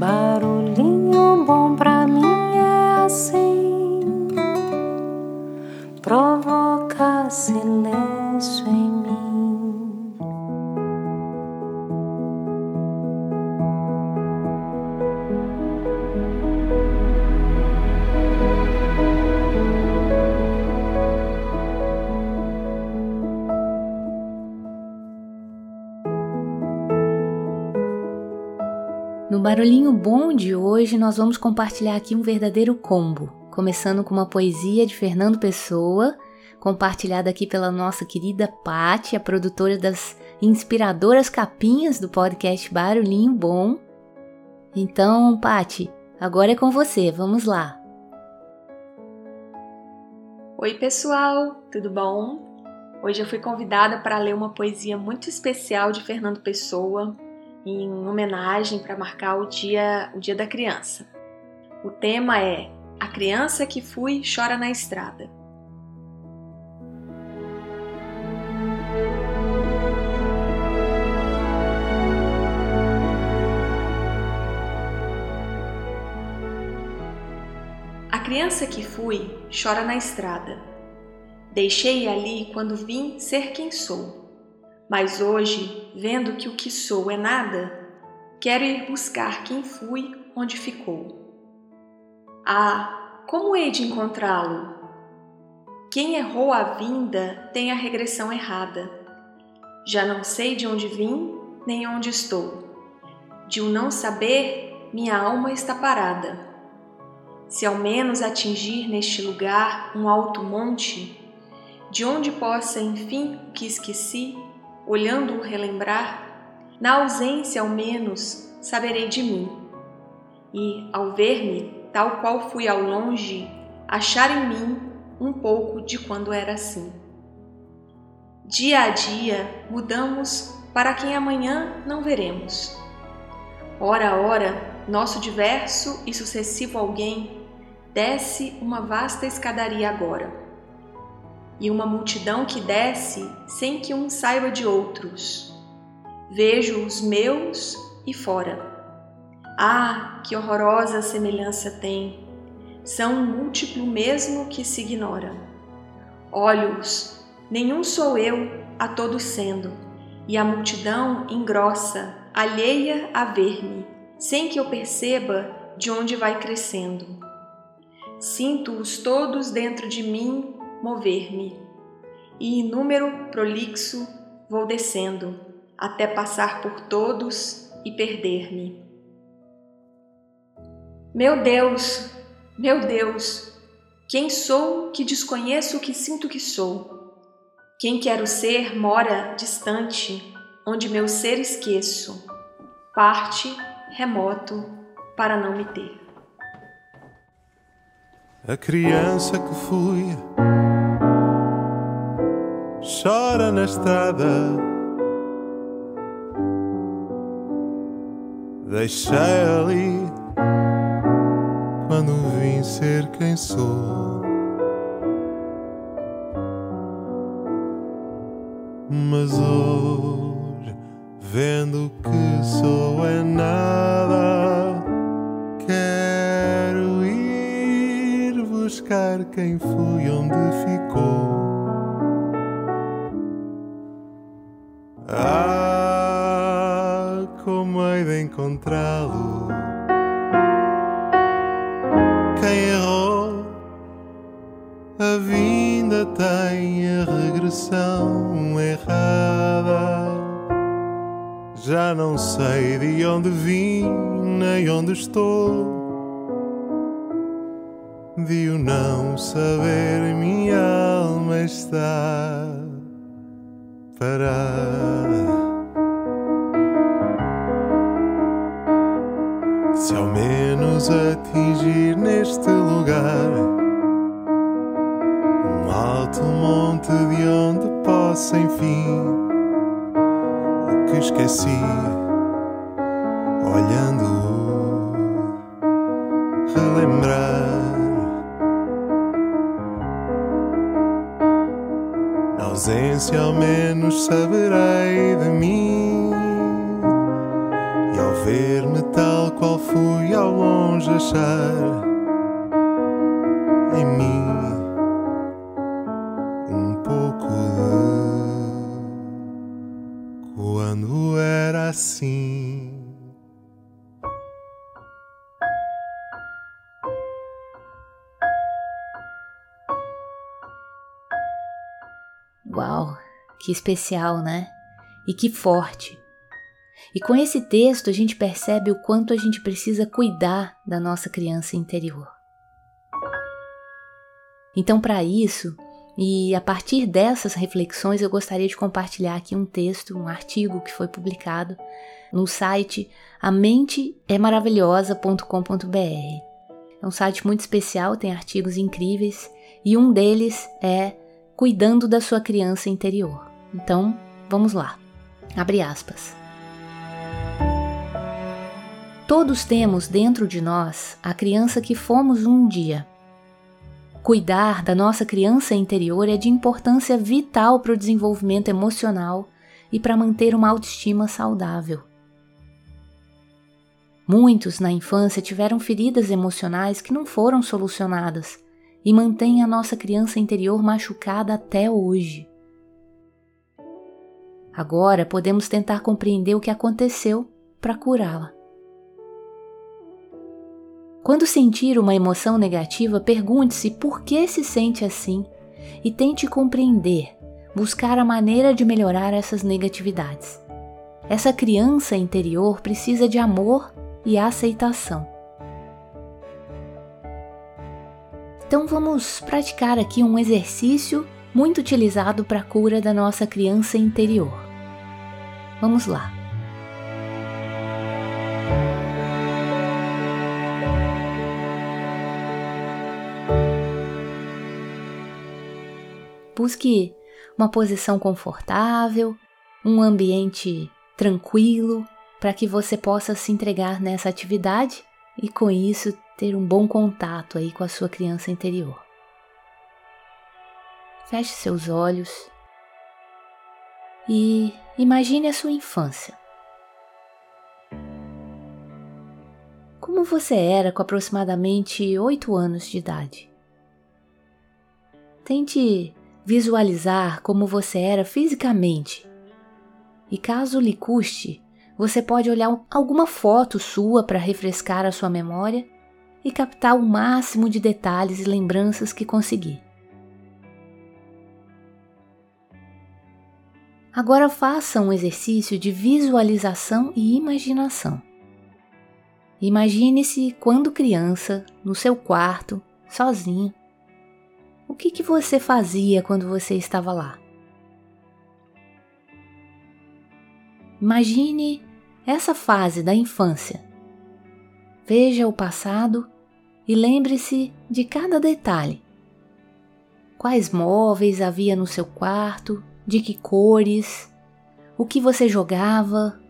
Barulhinho bom pra Barulhinho Bom de hoje, nós vamos compartilhar aqui um verdadeiro combo, começando com uma poesia de Fernando Pessoa, compartilhada aqui pela nossa querida Patti, a produtora das inspiradoras capinhas do podcast Barulhinho Bom. Então, Patti, agora é com você, vamos lá. Oi, pessoal, tudo bom? Hoje eu fui convidada para ler uma poesia muito especial de Fernando Pessoa, em homenagem para marcar o dia, o dia da criança. O tema é A criança que fui chora na estrada. A criança que fui chora na estrada. Deixei ali quando vim ser quem sou. Mas hoje, vendo que o que sou é nada, quero ir buscar quem fui onde ficou. Ah, como hei de encontrá-lo? Quem errou a vinda tem a regressão errada. Já não sei de onde vim nem onde estou. De o não saber, minha alma está parada. Se ao menos atingir neste lugar um alto monte, de onde possa, enfim, o que esqueci, olhando-o relembrar, na ausência ao menos saberei de mim. E, ao ver-me, tal qual fui ao longe, achar em mim um pouco de quando era assim. Dia a dia mudamos para quem amanhã não veremos. Ora a ora, nosso diverso e sucessivo alguém desce uma vasta escadaria agora e uma multidão que desce sem que um saiba de outros. Vejo os meus e fora. Ah, que horrorosa semelhança tem! São um múltiplo mesmo que se ignora. Olhos, nenhum sou eu, a todos sendo, e a multidão engrossa, alheia a ver-me, sem que eu perceba de onde vai crescendo. Sinto-os todos dentro de mim mover-me, e inúmero prolixo vou descendo, até passar por todos e perder-me. Meu Deus, meu Deus, quem sou que desconheço o que sinto que sou? Quem quero ser mora distante, onde meu ser esqueço, parte remoto para não me ter. A criança que fui chora na estrada. Deixei ali quando vim ser quem sou. Mas hoje, vendo que sou é nada, quero ir buscar quem fui onde ficou. Ah, como hei de encontrá-lo? Quem errou, a vinda tem a regressão errada. Já não sei de onde vim, nem onde estou. De o não saber, minha alma está parada. Se ao menos atingir neste lugar um alto monte de onde possa, enfim, o que esqueci, olhando relembrar. Na ausência, ao quando era assim. Uau, que especial, né? E que forte. E com esse texto a gente percebe o quanto a gente precisa cuidar da nossa criança interior. Então, para isso, e a partir dessas reflexões, eu gostaria de compartilhar aqui um texto, um artigo que foi publicado no site amenteemaravilhosa.com.br. É um site muito especial, tem artigos incríveis e um deles é Cuidando da sua criança interior. Então, vamos lá. Abre aspas. Todos temos dentro de nós a criança que fomos um dia. Cuidar da nossa criança interior é de importância vital para o desenvolvimento emocional e para manter uma autoestima saudável. Muitos na infância tiveram feridas emocionais que não foram solucionadas e mantêm a nossa criança interior machucada até hoje. Agora podemos tentar compreender o que aconteceu para curá-la. Quando sentir uma emoção negativa, pergunte-se por que se sente assim e tente compreender, buscar a maneira de melhorar essas negatividades. Essa criança interior precisa de amor e aceitação. Então vamos praticar aqui um exercício muito utilizado para a cura da nossa criança interior. Vamos lá. Busque uma posição confortável, um ambiente tranquilo, para que você possa se entregar nessa atividade e com isso ter um bom contato aí com a sua criança interior. Feche seus olhos e imagine a sua infância. Como você era com aproximadamente 8 anos de idade? Tente visualizar como você era fisicamente. E caso lhe custe, você pode olhar alguma foto sua para refrescar a sua memória e captar o máximo de detalhes e lembranças que conseguir. Agora faça um exercício de visualização e imaginação. Imagine-se quando criança, no seu quarto, sozinho, o que, que você fazia quando você estava lá? Imagine essa fase da infância. Veja o passado e lembre-se de cada detalhe. Quais móveis havia no seu quarto, de que cores, o que você jogava.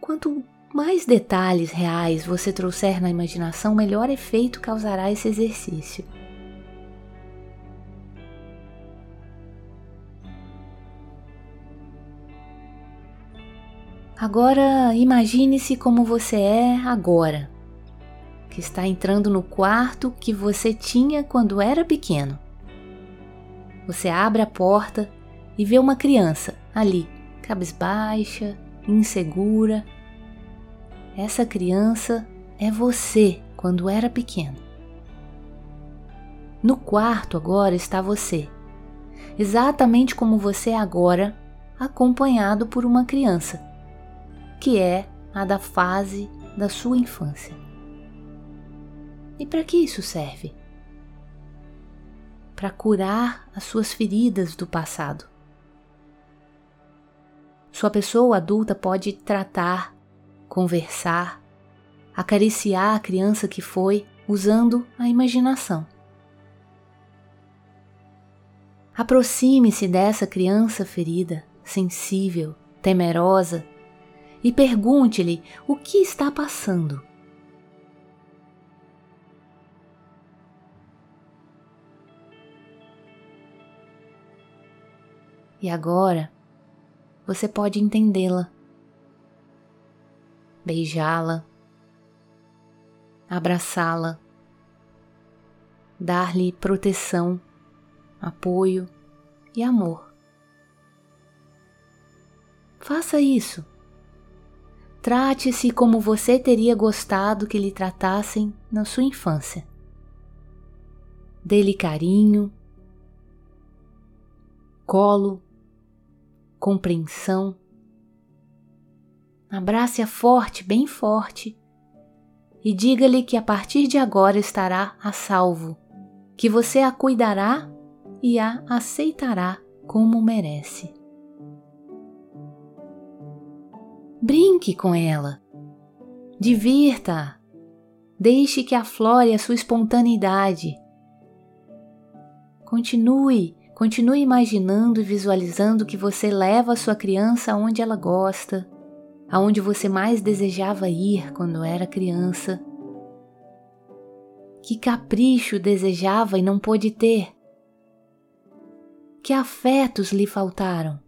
Quanto mais detalhes reais você trouxer na imaginação, melhor efeito causará esse exercício. Agora imagine-se como você é agora, que está entrando no quarto que você tinha quando era pequeno. Você abre a porta e vê uma criança ali, cabisbaixa, insegura, essa criança é você quando era pequeno. No quarto agora está você, exatamente como você é agora, acompanhado por uma criança, que é a da fase da sua infância. E para que isso serve? Para curar as suas feridas do passado. Sua pessoa adulta pode tratar conversar, acariciar a criança que foi usando a imaginação. Aproxime-se dessa criança ferida, sensível, temerosa e pergunte-lhe o que está passando. E agora, você pode entendê-la, beijá-la, abraçá-la, dar-lhe proteção, apoio e amor. Faça isso. Trate-se como você teria gostado que lhe tratassem na sua infância. Dê-lhe carinho, colo, compreensão. Abrace-a forte, bem forte, e diga-lhe que a partir de agora estará a salvo, que você a cuidará e a aceitará como merece. Brinque com ela, divirta-a, deixe que aflore a sua espontaneidade. Continue Continue imaginando e visualizando que você leva a sua criança aonde ela gosta, aonde você mais desejava ir quando era criança. Que capricho desejava e não pôde ter? Que afetos lhe faltaram?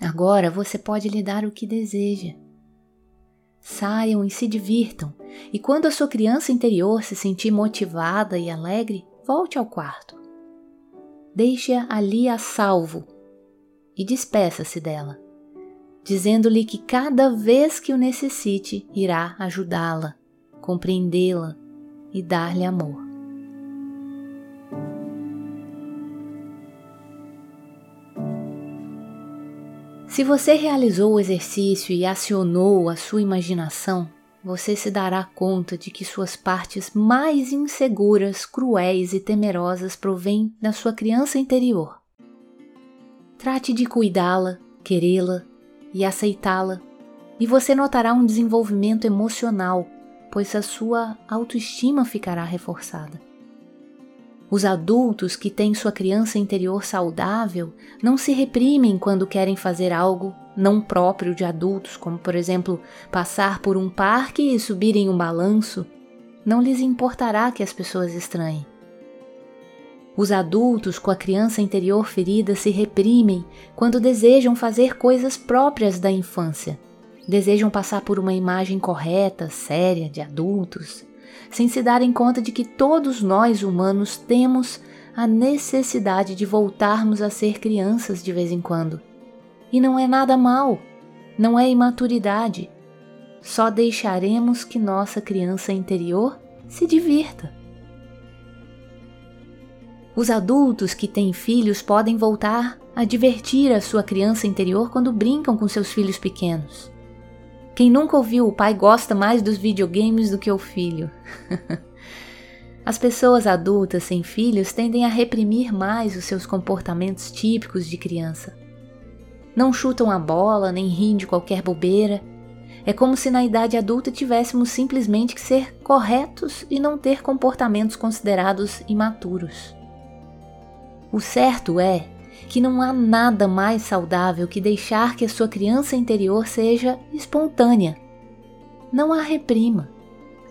Agora você pode lhe dar o que deseja. Saiam e se divirtam, e quando a sua criança interior se sentir motivada e alegre, volte ao quarto. Deixe-a ali a salvo e despeça-se dela, dizendo-lhe que cada vez que o necessite irá ajudá-la, compreendê-la e dar-lhe amor. Se você realizou o exercício e acionou a sua imaginação, você se dará conta de que suas partes mais inseguras, cruéis e temerosas provêm da sua criança interior. Trate de cuidá-la, querê-la e aceitá-la, e você notará um desenvolvimento emocional, pois a sua autoestima ficará reforçada. Os adultos que têm sua criança interior saudável não se reprimem quando querem fazer algo não próprio de adultos, como por exemplo passar por um parque e subir em um balanço. Não lhes importará que as pessoas estranhem. Os adultos com a criança interior ferida se reprimem quando desejam fazer coisas próprias da infância. Desejam passar por uma imagem correta, séria de adultos, sem se darem conta de que todos nós humanos temos a necessidade de voltarmos a ser crianças de vez em quando. E não é nada mal, não é imaturidade. Só deixaremos que nossa criança interior se divirta. Os adultos que têm filhos podem voltar a divertir a sua criança interior quando brincam com seus filhos pequenos. Quem nunca ouviu o pai gosta mais dos videogames do que o filho? As pessoas adultas sem filhos tendem a reprimir mais os seus comportamentos típicos de criança. Não chutam a bola nem riem de qualquer bobeira. É como se na idade adulta tivéssemos simplesmente que ser corretos e não ter comportamentos considerados imaturos. O certo é que não há nada mais saudável que deixar que a sua criança interior seja espontânea. Não a reprima.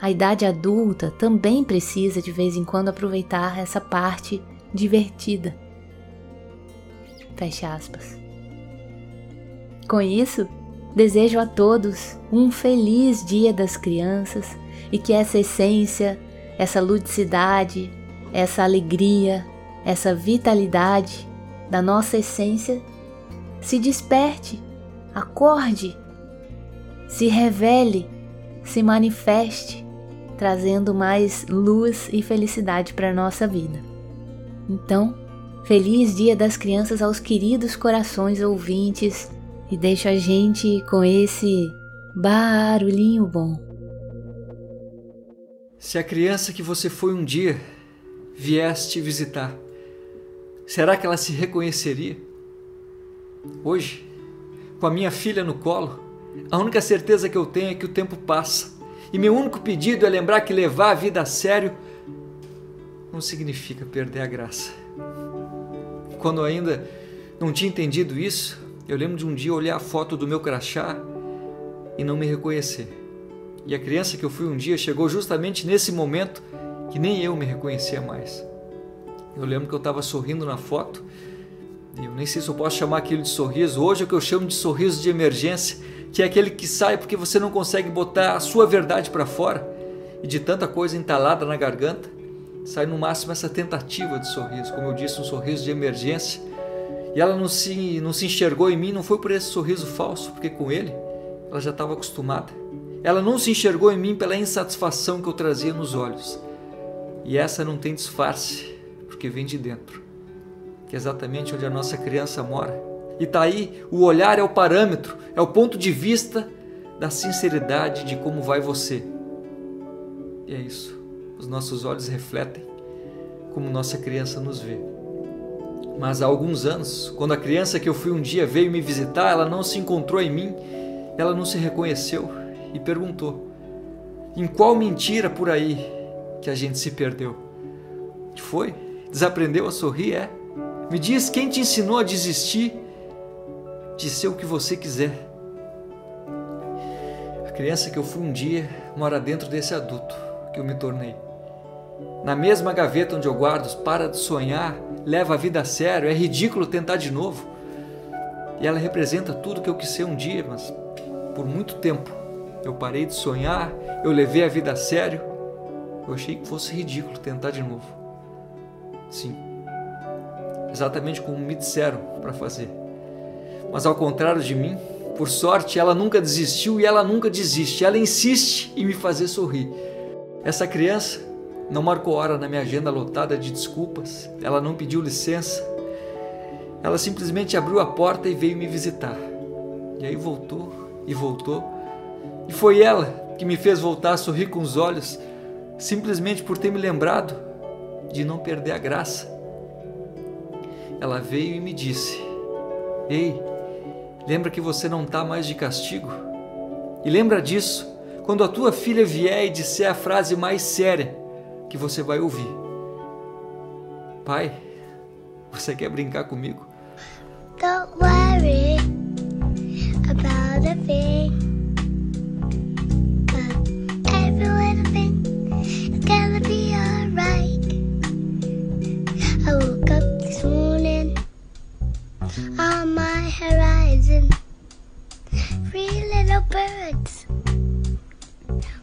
A idade adulta também precisa de vez em quando aproveitar essa parte divertida. Feche aspas. Com isso, desejo a todos um feliz Dia das Crianças e que essa essência, essa ludicidade, essa alegria, essa vitalidade da nossa essência se desperte, acorde, se revele, se manifeste, trazendo mais luz e felicidade para a nossa vida. Então, feliz Dia das Crianças aos queridos corações ouvintes e deixa a gente com esse barulhinho bom. Se a criança que você foi um dia viesse te visitar, Será que ela se reconheceria? Hoje, com a minha filha no colo, a única certeza que eu tenho é que o tempo passa. E meu único pedido é lembrar que levar a vida a sério não significa perder a graça. Quando ainda não tinha entendido isso, eu lembro de um dia olhar a foto do meu crachá e não me reconhecer. E a criança que eu fui um dia chegou justamente nesse momento que nem eu me reconhecia mais. Eu lembro que eu estava sorrindo na foto Eu nem sei se eu posso chamar aquilo de sorriso. Hoje é o que eu chamo de sorriso de emergência, que é aquele que sai porque você não consegue botar a sua verdade para fora e de tanta coisa entalada na garganta, sai no máximo essa tentativa de sorriso, como eu disse, um sorriso de emergência. E ela não se, não se enxergou em mim, não foi por esse sorriso falso, porque com ele ela já estava acostumada. Ela não se enxergou em mim pela insatisfação que eu trazia nos olhos. E essa não tem disfarce, porque vem de dentro, que é exatamente onde a nossa criança mora. E tá aí, o olhar é o parâmetro, é o ponto de vista da sinceridade de como vai você. E é isso. Os nossos olhos refletem como nossa criança nos vê. Mas há alguns anos, quando a criança que eu fui um dia veio me visitar, ela não se encontrou em mim, ela não se reconheceu e perguntou: Em qual mentira por aí que a gente se perdeu. Foi? Desaprendeu a sorrir, é? Me diz quem te ensinou a desistir de ser o que você quiser. A criança que eu fui um dia mora dentro desse adulto que eu me tornei. Na mesma gaveta onde eu guardo, para de sonhar, leva a vida a sério, é ridículo tentar de novo. E ela representa tudo que eu quis ser um dia, mas por muito tempo eu parei de sonhar, eu levei a vida a sério eu achei que fosse ridículo tentar de novo. Sim, exatamente como me disseram para fazer. Mas ao contrário de mim, por sorte, ela nunca desistiu e ela nunca desiste. Ela insiste em me fazer sorrir. Essa criança não marcou hora na minha agenda lotada de desculpas, ela não pediu licença. Ela simplesmente abriu a porta e veio me visitar. E aí voltou e voltou. E foi ela que me fez voltar a sorrir com os olhos simplesmente por ter me lembrado de não perder a graça. Ela veio e me disse: Ei, lembra que você não está mais de castigo? E lembra disso quando a tua filha vier e disser a frase mais séria que você vai ouvir: Pai, você quer brincar comigo? Don't worry about a thing. Birds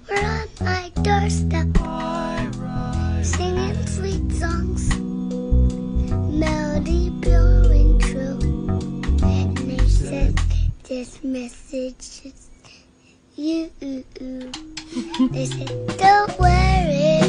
were on my doorstep, singing sweet songs, melody and true. And they said, This message is you. They said, Don't worry.